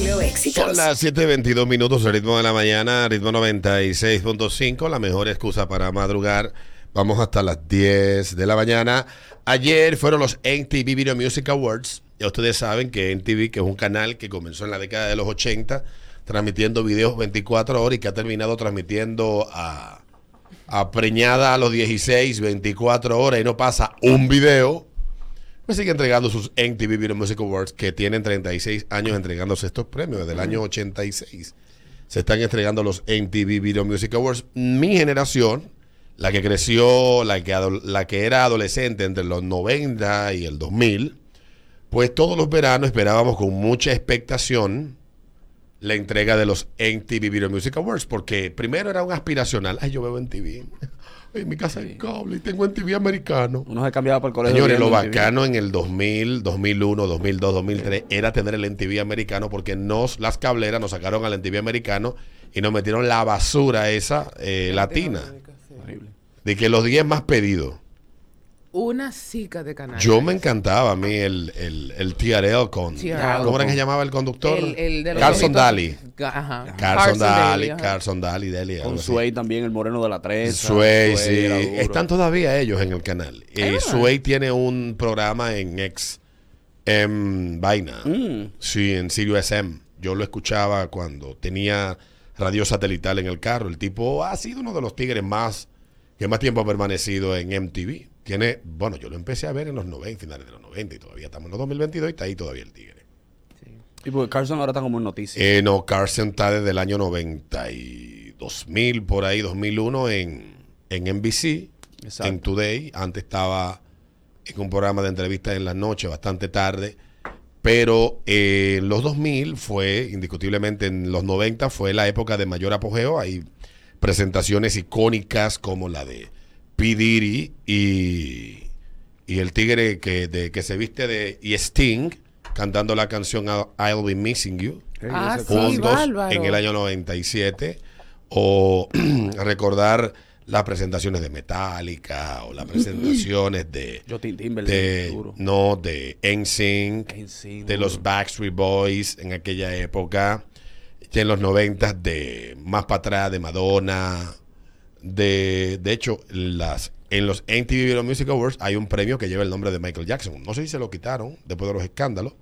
Solo éxitos. Son las 7.22 minutos, el ritmo de la mañana, ritmo 96.5, la mejor excusa para madrugar. Vamos hasta las 10 de la mañana. Ayer fueron los MTV Video Music Awards. Ya ustedes saben que MTV, que es un canal que comenzó en la década de los 80, transmitiendo videos 24 horas y que ha terminado transmitiendo a, a preñada a los 16, 24 horas y no pasa un video me sigue entregando sus MTV Video Music Awards, que tienen 36 años entregándose estos premios, desde el año 86. Se están entregando los MTV Video Music Awards. Mi generación, la que creció, la que, la que era adolescente entre los 90 y el 2000, pues todos los veranos esperábamos con mucha expectación la entrega de los MTV Video Music Awards, porque primero era un aspiracional. Ay, yo veo MTV. En mi casa hay cable y tengo MTV americano. Uno se cambiaba por el colegio. Señores, lo bacano en el 2000, 2001, 2002, 2003 era tener el MTV americano porque nos, las cableras nos sacaron al MTV americano y nos metieron la basura esa eh, latina. Horrible. De que los 10 más pedidos. Una cica de canal. Yo me encantaba a mí el, el, el TRL con... TRL. ¿Cómo era que se llamaba el conductor? El, el de los Carson ojitos- Daly. Ajá. Carson Daly, ajá. Carson Daly, Daly. Con. Sway también, el moreno de la trenza. Sway, sí. Están todavía ellos en el canal. Eh? Sway tiene un programa en ex en Vaina. Mm. Sí, en Sirius SM. Yo lo escuchaba cuando tenía radio satelital en el carro. El tipo ha sido uno de los tigres más que más tiempo ha permanecido en MTV. Tiene, bueno, yo lo empecé a ver en los 90, finales de los 90 y todavía estamos en los 2022 y está ahí todavía el tigre. Y porque Carson ahora está como en noticias. Eh, no, Carson está desde el año 90 y 2000, por ahí, 2001 en, en NBC, Exacto. en Today. Antes estaba en un programa de entrevistas en la noche, bastante tarde. Pero eh, en los 2000 fue, indiscutiblemente, en los 90 fue la época de mayor apogeo. Hay presentaciones icónicas como la de P. Diddy y, y el tigre que, de, que se viste de... y Sting cantando la canción I'll Be Missing You Ah, sí, juntos en el año 97 o recordar las presentaciones de Metallica o las presentaciones de Timberlake. de duro. no de NSYNC NSYNC, de duro. los Backstreet Boys en aquella época ya en los 90 de más para atrás de Madonna de de hecho las en los MTV Video Music Awards hay un premio que lleva el nombre de Michael Jackson no sé si se lo quitaron después de los escándalos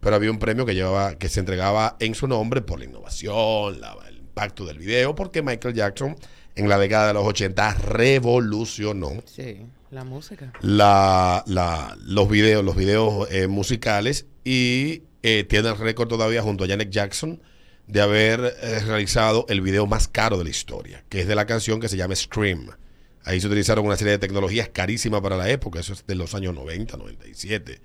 pero había un premio que llevaba que se entregaba en su nombre por la innovación, la- el impacto del video, porque Michael Jackson en la década de los 80 revolucionó Sí, la música. la, la- los videos, los videos eh, musicales y eh, tiene el récord todavía junto a Janet Jackson de haber eh, realizado el video más caro de la historia, que es de la canción que se llama Scream. Ahí se utilizaron una serie de tecnologías carísimas para la época, eso es de los años 90, 97,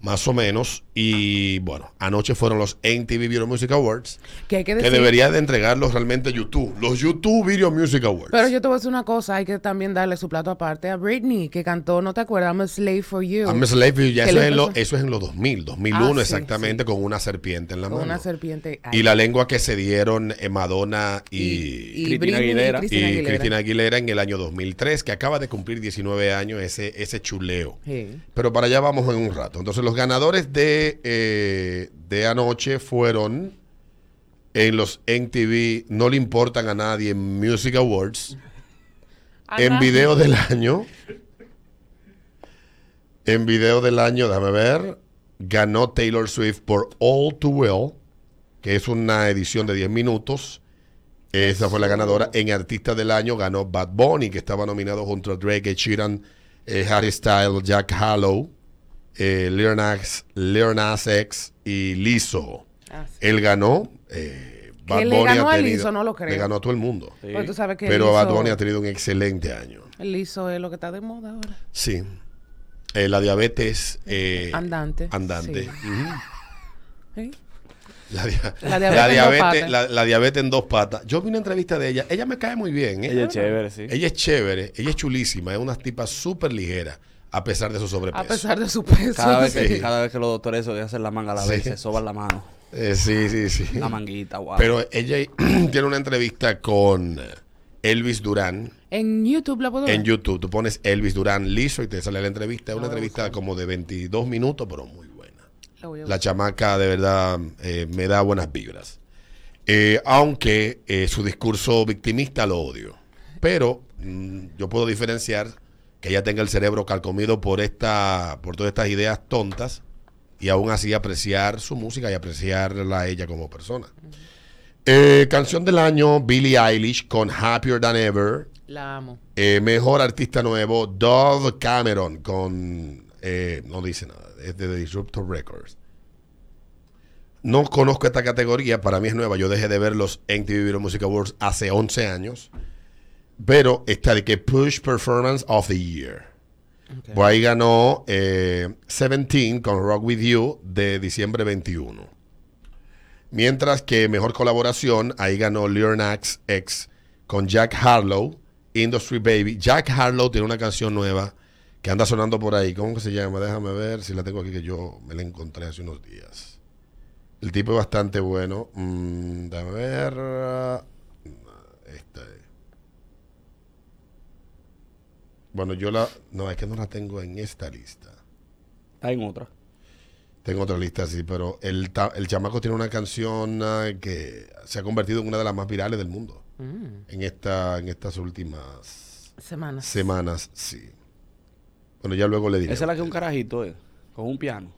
más o menos. Y bueno, anoche fueron los MTV Video Music Awards, Que hay que que decir. debería de entregarlos realmente YouTube, los YouTube Video Music Awards. Pero yo te voy a decir una cosa, hay que también darle su plato aparte a Britney, que cantó, ¿no te acuerdas? I'm a slave for you. I'm a slave for you, ya eso, es en lo- eso es en los 2000, 2001 Ah, sí, exactamente, con una serpiente en la Con mano. una serpiente. Y la lengua que se dieron eh, Madonna y, y, Cristina Britney Aguilera. y y Cristina Aguilera. Cristina Aguilera en el año 2003, que acaba de cumplir 19 años ese, ese chuleo. Sí. Pero para allá vamos en un rato. Entonces los ganadores de, eh, de anoche fueron en los MTV, no le importan a nadie, Music Awards. En video del año. En video del año, déjame ver. Ganó Taylor Swift por All Too Well, que es una edición de 10 minutos. Esa fue la ganadora. En Artista del Año ganó Bad Bunny, que estaba nominado junto a Drake, Ed Sheeran, eh, Harry Styles, Jack Harlow, eh, Lil Nas, X y Lizzo. Ah, sí. Él ganó. eh, Bad le Bunny ganó ha a Lizzo, no lo creo. Le ganó a todo el mundo. Sí. Pues tú sabes que Pero él Bad Bunny ha tenido un excelente año. Él hizo es lo que está de moda ahora. Sí. Eh, la diabetes eh, Andante, Andante. sí. Ujú. ¿Sí? La, dia- La la diabetes en dos diabetes, patas. la- la diabetes en dos patas. Yo vi una entrevista de ella. Ella me cae muy bien. ¿eh? Ella es chévere, sí. Ella es chévere. Ella es chulísima. Es una tipa súper ligera. A pesar de su sobrepeso. A pesar de su peso. Cada vez, que, Sí. cada vez que los doctores hacer la manga a la Sí. vez, se soban la mano. Eh, sí, sí, sí. La manguita, wow. Pero ella tiene una entrevista con Elvis Durán En YouTube la puedo ver. en YouTube. Tú pones Elvis Durán liso y te sale la entrevista. Es una entrevista buscar. como de 22 minutos, pero muy buena. La La voy a La chamaca de verdad eh, me da buenas vibras. Eh, aunque eh, su discurso victimista lo odio. Pero mm, yo puedo diferenciar que ella tenga el cerebro calcomido por, esta, por todas estas ideas tontas y aún así apreciar su música y apreciarla a ella como persona. Eh, canción del año, Billie Eilish con Happier Than Ever. La amo. Eh, mejor artista nuevo, Dove Cameron con... eh, no dice nada, es de Disruptor Records. No conozco esta categoría, para mí es nueva. Yo dejé de ver los MTV Video Music Awards hace 11 años. Pero esta de que Push Performance of the Year. Pues ahí ganó eh, 17 con Rock With You de diciembre 21. Mientras que mejor colaboración, ahí ganó Lil Nas X con Jack Harlow, Industry Baby. Jack Harlow tiene una canción nueva que anda sonando por ahí. ¿Cómo que se llama? Déjame ver si la tengo aquí que yo me la encontré hace unos días. El tipo es bastante bueno. Mm, déjame ver. ah, Esta es. Bueno, yo la... No, es que no la tengo en esta lista. Está en otra. Tengo otra lista, sí, pero el, ta- el chamaco tiene una canción ah, que se ha convertido en una de las más virales del mundo Mm, en, esta, en estas últimas Semanas. semanas, sí. Bueno, ya luego le diré. Esa es la que es un carajito, eh, con un piano.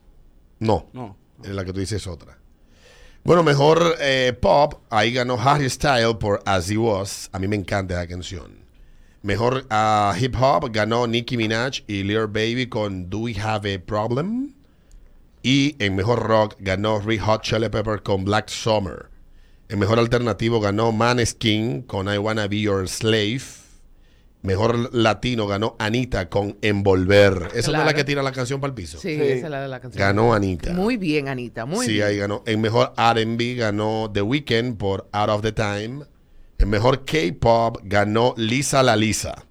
No, No. es la que tú dices es otra. Bueno, mejor eh, pop, ahí ganó Harry Styles por As He Was. A mí me encanta esa canción. Mejor ah, hip hop ganó Nicki Minaj y Lil Baby con Do We Have a Problem. Y en mejor rock ganó Red Hot Chili Pepper con Black Summer. En mejor alternativo ganó Maneskin con I Wanna Be Your Slave. Mejor latino ganó Anita con Envolver. Esa no es la que tira la canción para el piso. Sí, Sí. esa es la de la canción. Ganó Anita. Muy bien, Anita. Muy sí, bien. ahí ganó. En mejor RB ganó The Weeknd por Out of the Time. En mejor K-pop ganó Lisa la Lisa.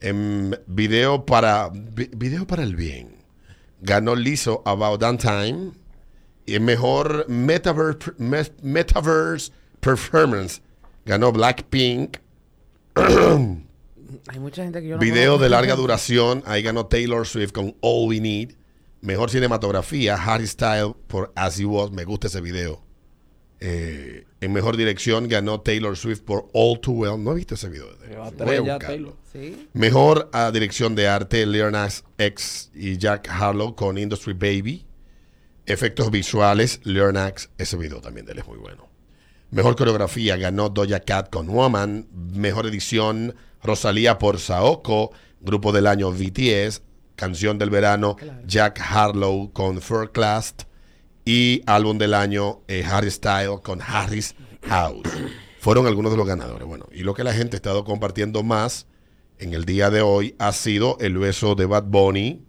En video para vi- video para el bien ganó Lizzo About That Time. Y en mejor Metaverse, Me- Metaverse Performance ganó Blackpink. Hay mucha gente que yo no Video de larga duración, ahí ganó Taylor Swift con All We Need. Mejor cinematografía, Harry Styles por As He Was. Me gusta ese video. Eh, en mejor dirección ganó Taylor Swift por All Too Well. No he visto ese video. Sí. Mejor ah, dirección de arte, Nas X y Jack Harlow con Industry Baby. Efectos visuales, Nas, ese video también de él es muy bueno. Mejor coreografía ganó Doja Cat con Woman. Mejor edición, Rosalía por Saoko. Grupo del año BTS. Canción del verano, Claro. Jack Harlow con Fur Class. Y álbum del año, eh, Harry Style con Harry's House. Fueron algunos de los ganadores. Bueno, y lo que la gente ha estado compartiendo más en el día de hoy ha sido el beso de Bad Bunny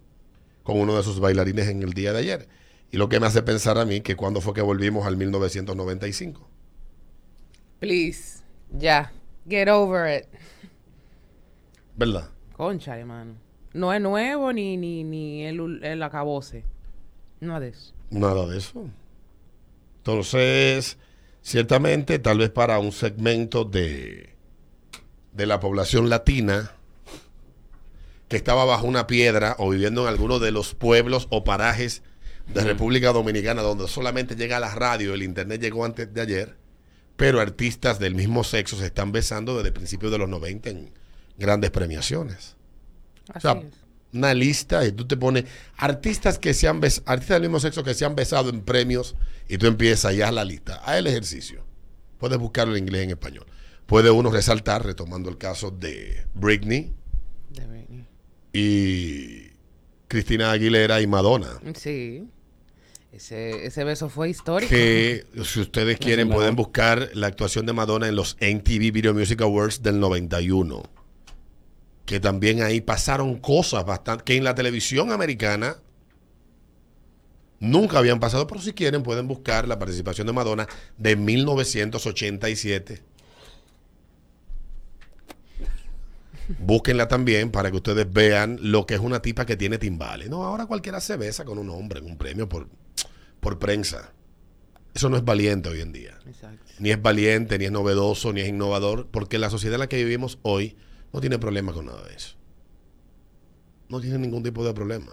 con uno de sus bailarines en el día de ayer. Y lo que me hace pensar a mí que cuando fue que volvimos al 1995. Please. Ya. Get over it. ¿Verdad? Concha, hermano. No es nuevo ni, ni, ni el, el acabose. Nada de eso. Nada de eso. Entonces, ciertamente, tal vez para un segmento de, de la población latina que estaba bajo una piedra o viviendo en alguno de los pueblos o parajes de República Dominicana donde solamente llega la radio, el internet llegó antes de ayer, pero artistas del mismo sexo se están besando desde principios de los 90 en grandes premiaciones. O Así sea, es. Una lista y tú te pones artistas que se han bes- artistas del mismo sexo que se han besado en premios y tú empiezas ya la lista. Haz el ejercicio. Puedes buscarlo en inglés y en español. Puede uno resaltar, retomando el caso de Britney De Britney. y Cristina Aguilera y Madonna. Sí. Ese, ese beso fue histórico. Que si ustedes quieren pueden buscar la actuación de Madonna en los MTV Video Music Awards del 91. Que también ahí pasaron cosas bastante que en la televisión americana nunca habían pasado, pero si quieren pueden buscar la participación de Madonna de 1987. Búsquenla también para que ustedes vean lo que es una tipa que tiene timbales. No, ahora cualquiera se besa con un hombre en un premio por, por prensa. Eso no es valiente hoy en día. Exacto. Ni es valiente, ni es novedoso, ni es innovador, porque la sociedad en la que vivimos hoy no tiene problema con nada de eso. No tiene ningún tipo de problema.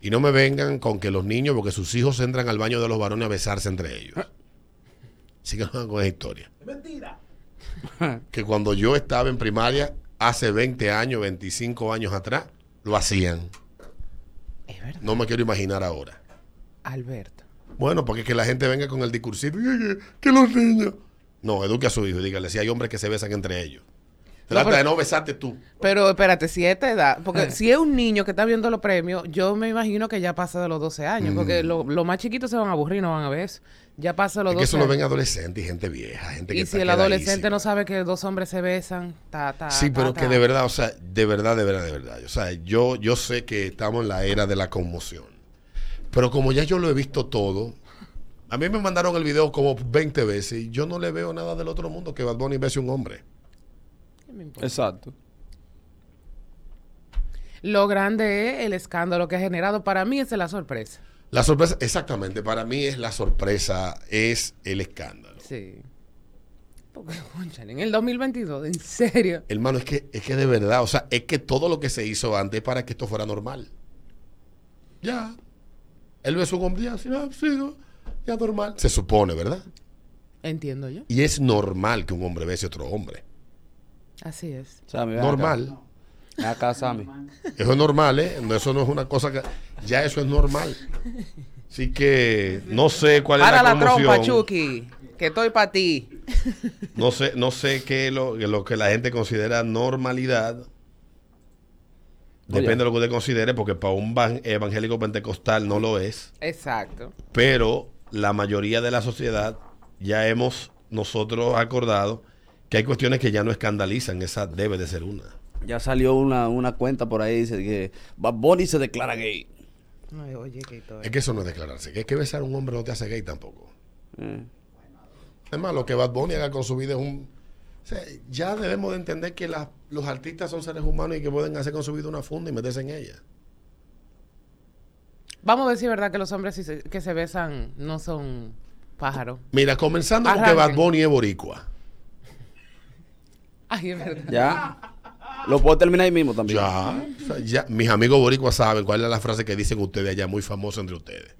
Y no me vengan con que los niños, porque sus hijos entran al baño de los varones a besarse entre ellos. Así que no con esa historia. Que cuando yo estaba en primaria, hace 20 años, 25 años atrás, lo hacían. Es verdad. No me quiero imaginar ahora. Alberto. Bueno, porque que la gente venga con el discursito, "Ay, que, que los niños. No, eduque a su hijo y dígale, si hay hombres que se besan entre ellos. Trata pero- de no besarte tú. Pero espérate, si es esta edad, Eh. porque si es un niño que está viendo los premios, yo me imagino que ya pasa de los 12 años, porque los lo más chiquitos se van a aburrir, no van a ver eso. Ya pasa de los Mm. Es que 12 eso lo años. ven adolescentes y gente vieja, gente que Y está si el adolescente no sabe que dos hombres se besan, ta, ta, Sí, ta, pero ta. que de verdad, o sea, de verdad, de verdad, de verdad. O sea, yo, yo sé que estamos en la era de la conmoción. Pero como ya yo lo he visto todo, a mí me mandaron el video como 20 veces y yo no le veo nada del otro mundo que Bad Bunny bese un hombre. ¿Qué me importa? Exacto. Lo grande es el escándalo que ha generado. Para mí esa es la sorpresa. La sorpresa, exactamente, para mí es la sorpresa, es el escándalo. Sí. Porque, en el 2022, en serio. Hermano, es que, es que de verdad, o sea, es que todo lo que se hizo antes para que esto fuera normal. Ya. Él besó un hombre, ya, sí, ah, sí, no, ya normal. Se supone, ¿verdad? Entiendo yo. Y es normal que un hombre bese a otro hombre. Así es. Sammy, Normal. Acá. Acá, Sammy. Eso es normal, ¿eh? Eso no es una cosa que... Ya eso es normal. Así que no sé cuál es Para la la trompa. Chucky. Que estoy para ti. No sé, no sé qué es lo, que lo que la gente considera normalidad. Depende Oye. de lo que usted considere, porque para un van- evangélico pentecostal no lo es. Exacto. Pero la mayoría de la sociedad ya hemos nosotros acordado que hay cuestiones que ya no escandalizan. Esa debe de ser una. Ya salió una, una cuenta por ahí, dice que Bad Bunny se declara gay. Ay, oye, que todo. Es que eso no es declararse. Que es que besar a un hombre no te hace gay tampoco. Eh. Además, lo que Bad Bunny haga con su vida es un... o sea, ya debemos de entender que las- los artistas son seres humanos y que pueden hacer con su vida una funda y meterse en ella. Vamos a ver si es verdad que los hombres que se besan no son pájaros. Mira, comenzando con que Arranquen. Bad Bunny es boricua. Ay, es verdad. Ya. Lo puedo terminar ahí mismo también. Ya, o sea, ya. Mis amigos boricuas saben cuál es la frase que dicen ustedes allá, muy famosa entre ustedes.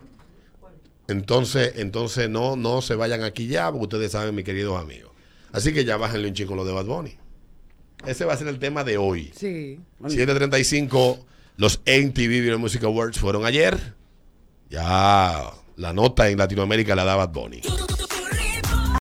Entonces, entonces no, no se vayan aquí ya, porque ustedes saben, mis queridos amigos. Así que ya bájenle un chico lo de Bad Bunny. Ese va a ser el tema de hoy. Sí. 7.35, los MTV Video Music Awards fueron ayer. Ya la nota en Latinoamérica la da Bad Bunny.